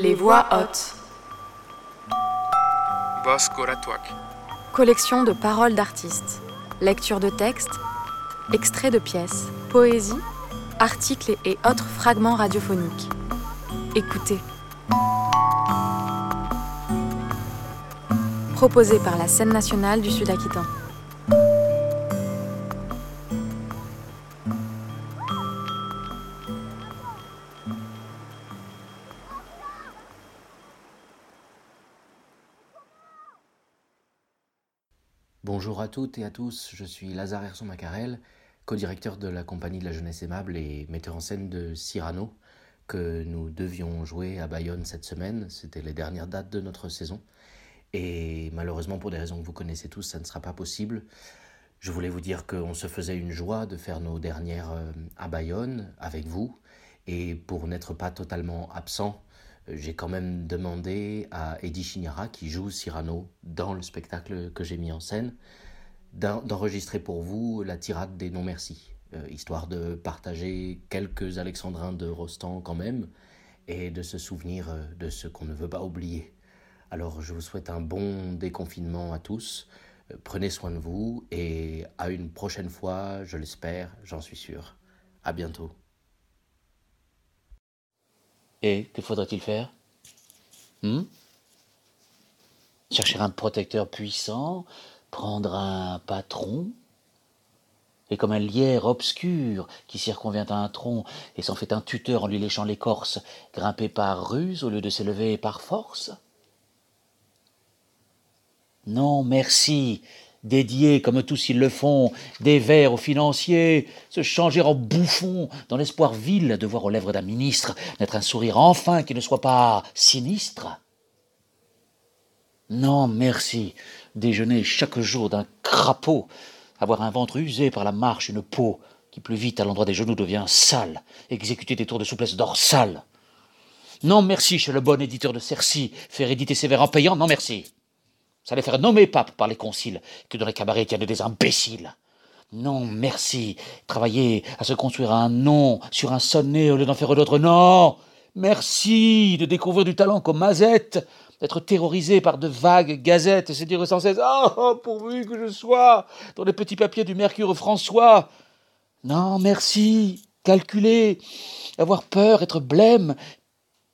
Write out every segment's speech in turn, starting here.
Les voix hautes. Collection de paroles d'artistes. Lecture de textes. Extraits de pièces. Poésie. Articles et autres fragments radiophoniques. Écoutez. Proposé par la scène nationale du Sud-Aquitain. Bonjour à toutes et à tous, je suis Lazare Herson Macarel, co-directeur de la Compagnie de la Jeunesse Aimable et metteur en scène de Cyrano, que nous devions jouer à Bayonne cette semaine. C'était les dernières dates de notre saison. Et malheureusement, pour des raisons que vous connaissez tous, ça ne sera pas possible. Je voulais vous dire qu'on se faisait une joie de faire nos dernières euh, à Bayonne avec vous. Et pour n'être pas totalement absent, j'ai quand même demandé à Eddie Chignara, qui joue Cyrano dans le spectacle que j'ai mis en scène, d'enregistrer pour vous la tirade des non-merci, euh, histoire de partager quelques alexandrins de Rostand quand même, et de se souvenir euh, de ce qu'on ne veut pas oublier. Alors je vous souhaite un bon déconfinement à tous, euh, prenez soin de vous, et à une prochaine fois, je l'espère, j'en suis sûr. À bientôt. Et que faudrait-il faire? Hmm? Chercher un protecteur puissant, prendre un patron, et comme un lierre obscur qui circonvient un tronc et s'en fait un tuteur en lui léchant l'écorce, grimper par ruse au lieu de s'élever par force? Non, merci, dédier, comme tous ils le font, des vers aux financiers, se changer en bouffon, dans l'espoir vil de voir aux lèvres d'un ministre naître un sourire enfin qui ne soit pas sinistre. Non, merci, déjeuner chaque jour d'un crapaud, avoir un ventre usé par la marche, une peau qui plus vite à l'endroit des genoux devient sale, exécuter des tours de souplesse dorsale. Non, merci, chez le bon éditeur de Cercy, faire éditer ses vers en payant, non, merci. Ça allait faire nommer pape par les conciles, que dans les cabarets tiennent des imbéciles. Non, merci. Travailler à se construire un nom sur un sonnet au lieu d'en faire d'autres. Non, merci de découvrir du talent comme Mazette, d'être terrorisé par de vagues gazettes et se dire sans cesse Oh, pourvu que je sois dans les petits papiers du Mercure François. Non, merci. Calculer, avoir peur, être blême,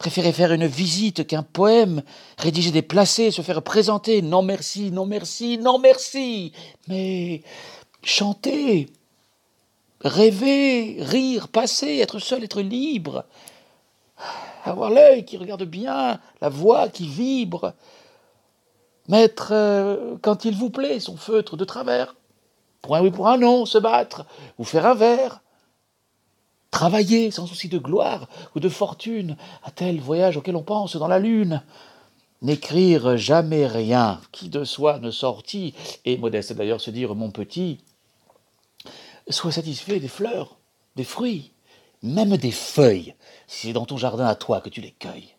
Préférer faire une visite qu'un poème, rédiger des placés, se faire présenter. Non merci, non merci, non merci. Mais chanter, rêver, rire, passer, être seul, être libre. Avoir l'œil qui regarde bien, la voix qui vibre. Mettre, euh, quand il vous plaît, son feutre de travers. Pour un oui, pour un non, se battre, ou faire un verre travailler sans souci de gloire ou de fortune, à tel voyage auquel on pense dans la lune. N'écrire jamais rien qui de soi ne sortit, et modeste d'ailleurs se dire mon petit, sois satisfait des fleurs, des fruits, même des feuilles, si c'est dans ton jardin à toi que tu les cueilles.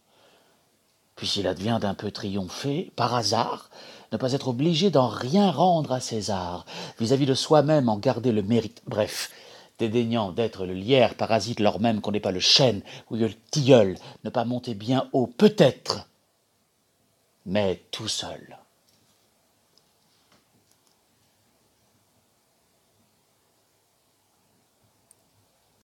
Puis s'il advient d'un peu triompher, par hasard, ne pas être obligé d'en rien rendre à César, vis-à-vis -vis de soi-même en garder le mérite. Bref, dédaignant d'être le lierre parasite lors même qu'on n'est pas le chêne ou le tilleul, ne pas monter bien haut peut-être, mais tout seul.